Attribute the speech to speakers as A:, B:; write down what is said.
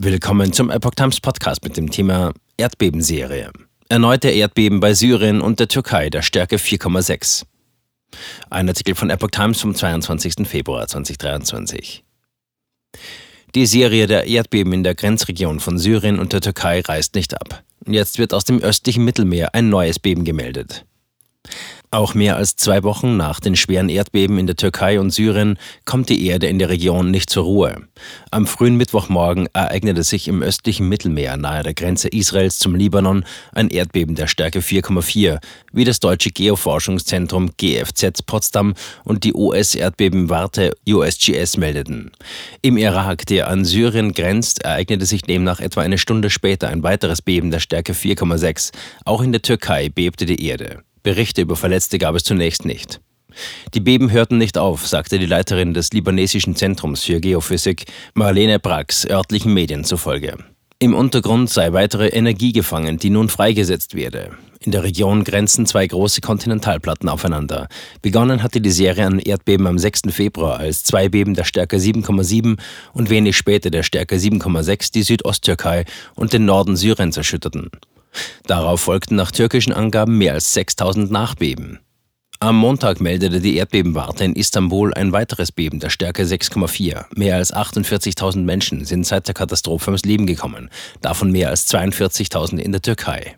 A: Willkommen zum Epoch Times Podcast mit dem Thema Erdbebenserie. Erneute Erdbeben bei Syrien und der Türkei der Stärke 4,6. Ein Artikel von Epoch Times vom 22. Februar 2023. Die Serie der Erdbeben in der Grenzregion von Syrien und der Türkei reißt nicht ab. Jetzt wird aus dem östlichen Mittelmeer ein neues Beben gemeldet. Auch mehr als zwei Wochen nach den schweren Erdbeben in der Türkei und Syrien kommt die Erde in der Region nicht zur Ruhe. Am frühen Mittwochmorgen ereignete sich im östlichen Mittelmeer nahe der Grenze Israels zum Libanon ein Erdbeben der Stärke 4,4, wie das deutsche Geoforschungszentrum GFZ Potsdam und die US-Erdbebenwarte USGS meldeten. Im Irak, der an Syrien grenzt, ereignete sich demnach etwa eine Stunde später ein weiteres Beben der Stärke 4,6. Auch in der Türkei bebte die Erde. Berichte über Verletzte gab es zunächst nicht. Die Beben hörten nicht auf, sagte die Leiterin des libanesischen Zentrums für Geophysik, Marlene Brax, örtlichen Medien zufolge. Im Untergrund sei weitere Energie gefangen, die nun freigesetzt werde. In der Region grenzen zwei große Kontinentalplatten aufeinander. Begonnen hatte die Serie an Erdbeben am 6. Februar, als zwei Beben der Stärke 7,7 und wenig später der Stärke 7,6 die Südosttürkei und den Norden Syriens erschütterten. Darauf folgten nach türkischen Angaben mehr als 6000 Nachbeben. Am Montag meldete die Erdbebenwarte in Istanbul ein weiteres Beben der Stärke 6,4. Mehr als 48.000 Menschen sind seit der Katastrophe ums Leben gekommen, davon mehr als 42.000 in der Türkei.